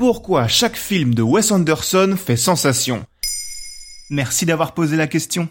Pourquoi chaque film de Wes Anderson fait sensation Merci d'avoir posé la question.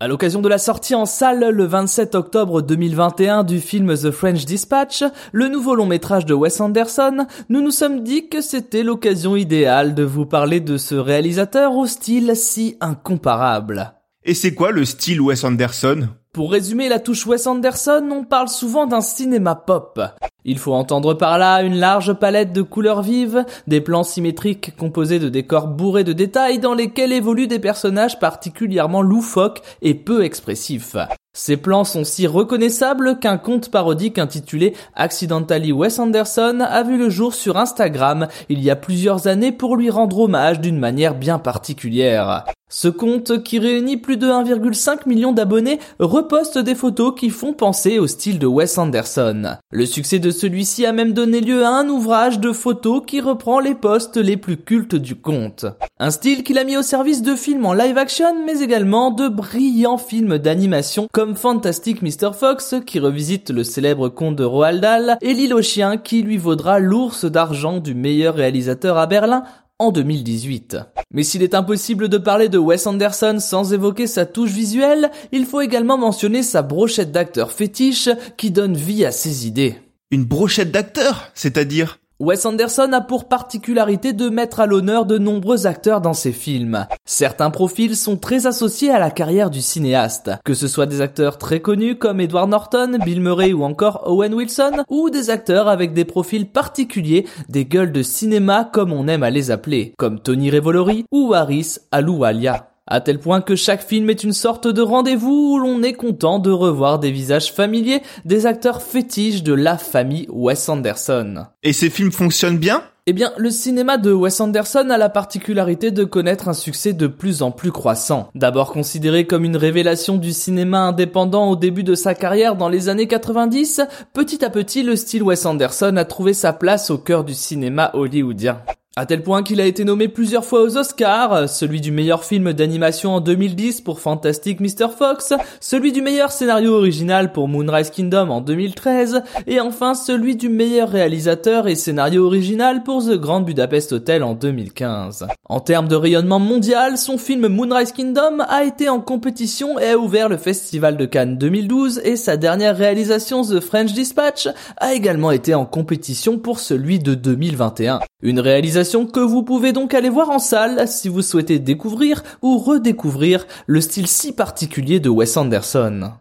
À l'occasion de la sortie en salle le 27 octobre 2021 du film The French Dispatch, le nouveau long métrage de Wes Anderson, nous nous sommes dit que c'était l'occasion idéale de vous parler de ce réalisateur au style si incomparable. Et c'est quoi le style Wes Anderson? Pour résumer la touche Wes Anderson, on parle souvent d'un cinéma pop. Il faut entendre par là une large palette de couleurs vives, des plans symétriques composés de décors bourrés de détails dans lesquels évoluent des personnages particulièrement loufoques et peu expressifs. Ces plans sont si reconnaissables qu'un conte parodique intitulé Accidentally Wes Anderson a vu le jour sur Instagram il y a plusieurs années pour lui rendre hommage d'une manière bien particulière. Ce compte, qui réunit plus de 1,5 million d'abonnés, reposte des photos qui font penser au style de Wes Anderson. Le succès de celui-ci a même donné lieu à un ouvrage de photos qui reprend les posts les plus cultes du compte. Un style qu'il a mis au service de films en live action, mais également de brillants films d'animation comme Fantastic Mr. Fox qui revisite le célèbre conte de Roald Dahl et L'île aux chiens qui lui vaudra l'ours d'argent du meilleur réalisateur à Berlin en 2018. Mais s'il est impossible de parler de Wes Anderson sans évoquer sa touche visuelle, il faut également mentionner sa brochette d'acteur fétiche qui donne vie à ses idées. Une brochette d'acteurs, c'est-à-dire? Wes Anderson a pour particularité de mettre à l'honneur de nombreux acteurs dans ses films. Certains profils sont très associés à la carrière du cinéaste, que ce soit des acteurs très connus comme Edward Norton, Bill Murray ou encore Owen Wilson, ou des acteurs avec des profils particuliers, des gueules de cinéma comme on aime à les appeler, comme Tony Revolori ou Harris Aloualia. À tel point que chaque film est une sorte de rendez-vous où l'on est content de revoir des visages familiers des acteurs fétiches de la famille Wes Anderson. Et ces films fonctionnent bien? Eh bien, le cinéma de Wes Anderson a la particularité de connaître un succès de plus en plus croissant. D'abord considéré comme une révélation du cinéma indépendant au début de sa carrière dans les années 90, petit à petit le style Wes Anderson a trouvé sa place au cœur du cinéma hollywoodien. À tel point qu'il a été nommé plusieurs fois aux Oscars, celui du meilleur film d'animation en 2010 pour Fantastic Mr. Fox, celui du meilleur scénario original pour Moonrise Kingdom en 2013, et enfin celui du meilleur réalisateur et scénario original pour The Grand Budapest Hotel en 2015. En termes de rayonnement mondial, son film Moonrise Kingdom a été en compétition et a ouvert le Festival de Cannes 2012 et sa dernière réalisation The French Dispatch a également été en compétition pour celui de 2021. Une réalisation que vous pouvez donc aller voir en salle si vous souhaitez découvrir ou redécouvrir le style si particulier de Wes Anderson.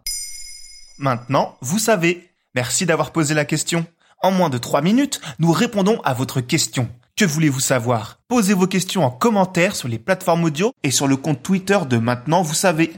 Maintenant, vous savez. Merci d'avoir posé la question. En moins de 3 minutes, nous répondons à votre question. Que voulez-vous savoir? Posez vos questions en commentaire sur les plateformes audio et sur le compte Twitter de Maintenant, vous savez.